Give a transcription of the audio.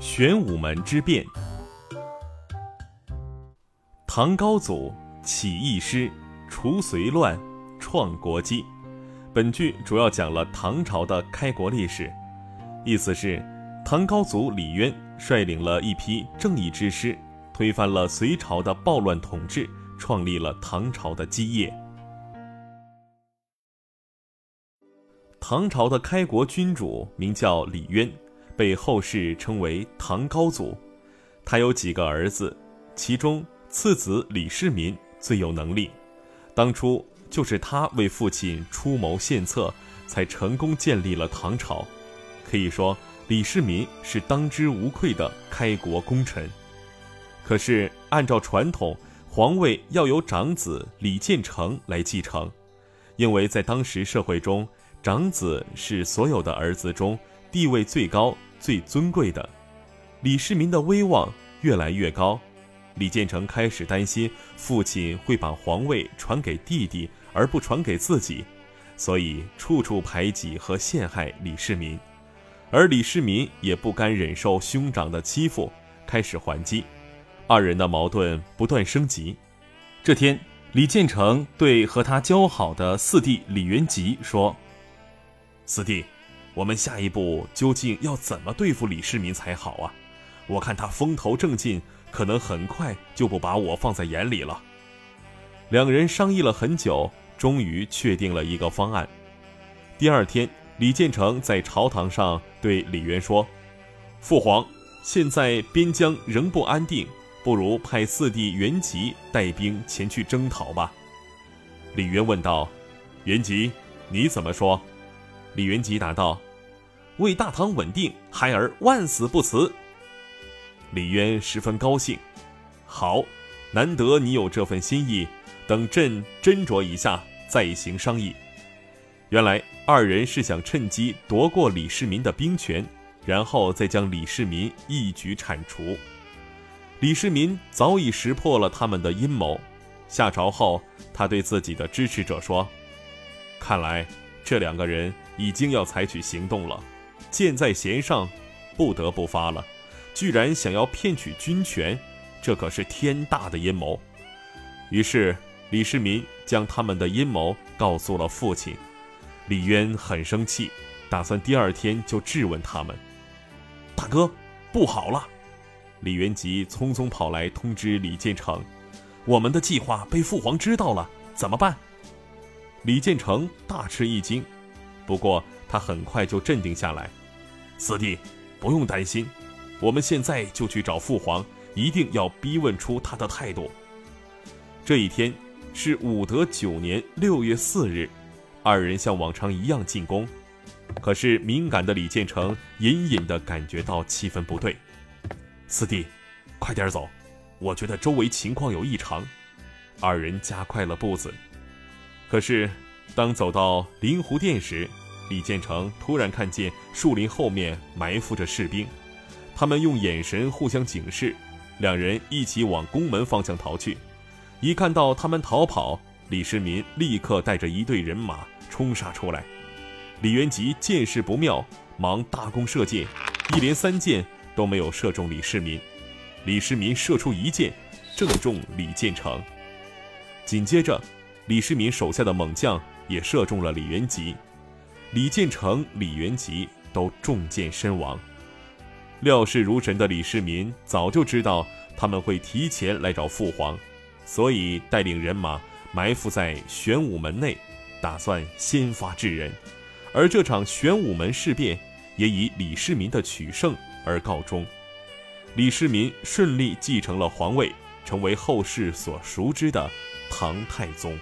玄武门之变。唐高祖起义师，除隋乱，创国基。本剧主要讲了唐朝的开国历史，意思是唐高祖李渊率领了一批正义之师，推翻了隋朝的暴乱统治，创立了唐朝的基业。唐朝的开国君主名叫李渊，被后世称为唐高祖。他有几个儿子，其中次子李世民最有能力。当初就是他为父亲出谋献策，才成功建立了唐朝。可以说，李世民是当之无愧的开国功臣。可是，按照传统，皇位要由长子李建成来继承，因为在当时社会中。长子是所有的儿子中地位最高、最尊贵的。李世民的威望越来越高，李建成开始担心父亲会把皇位传给弟弟，而不传给自己，所以处处排挤和陷害李世民。而李世民也不甘忍受兄长的欺负，开始还击，二人的矛盾不断升级。这天，李建成对和他交好的四弟李元吉说。四弟，我们下一步究竟要怎么对付李世民才好啊？我看他风头正劲，可能很快就不把我放在眼里了。两人商议了很久，终于确定了一个方案。第二天，李建成在朝堂上对李渊说：“父皇，现在边疆仍不安定，不如派四弟元吉带兵前去征讨吧。”李渊问道：“元吉，你怎么说？”李元吉答道：“为大唐稳定，孩儿万死不辞。”李渊十分高兴，好，难得你有这份心意，等朕斟酌一下再行商议。原来二人是想趁机夺过李世民的兵权，然后再将李世民一举铲除。李世民早已识破了他们的阴谋，下朝后，他对自己的支持者说：“看来这两个人。”已经要采取行动了，箭在弦上，不得不发了。居然想要骗取军权，这可是天大的阴谋。于是李世民将他们的阴谋告诉了父亲。李渊很生气，打算第二天就质问他们。大哥，不好了！李元吉匆匆跑来通知李建成：“我们的计划被父皇知道了，怎么办？”李建成大吃一惊。不过他很快就镇定下来，四弟，不用担心，我们现在就去找父皇，一定要逼问出他的态度。这一天是武德九年六月四日，二人像往常一样进宫，可是敏感的李建成隐隐的感觉到气氛不对。四弟，快点走，我觉得周围情况有异常。二人加快了步子，可是。当走到灵湖殿时，李建成突然看见树林后面埋伏着士兵，他们用眼神互相警示，两人一起往宫门方向逃去。一看到他们逃跑，李世民立刻带着一队人马冲杀出来。李元吉见势不妙，忙大弓射箭，一连三箭都没有射中李世民。李世民射出一箭，正中李建成。紧接着，李世民手下的猛将。也射中了李元吉，李建成、李元吉都中箭身亡。料事如神的李世民早就知道他们会提前来找父皇，所以带领人马埋伏在玄武门内，打算先发制人。而这场玄武门事变也以李世民的取胜而告终。李世民顺利继承了皇位，成为后世所熟知的唐太宗。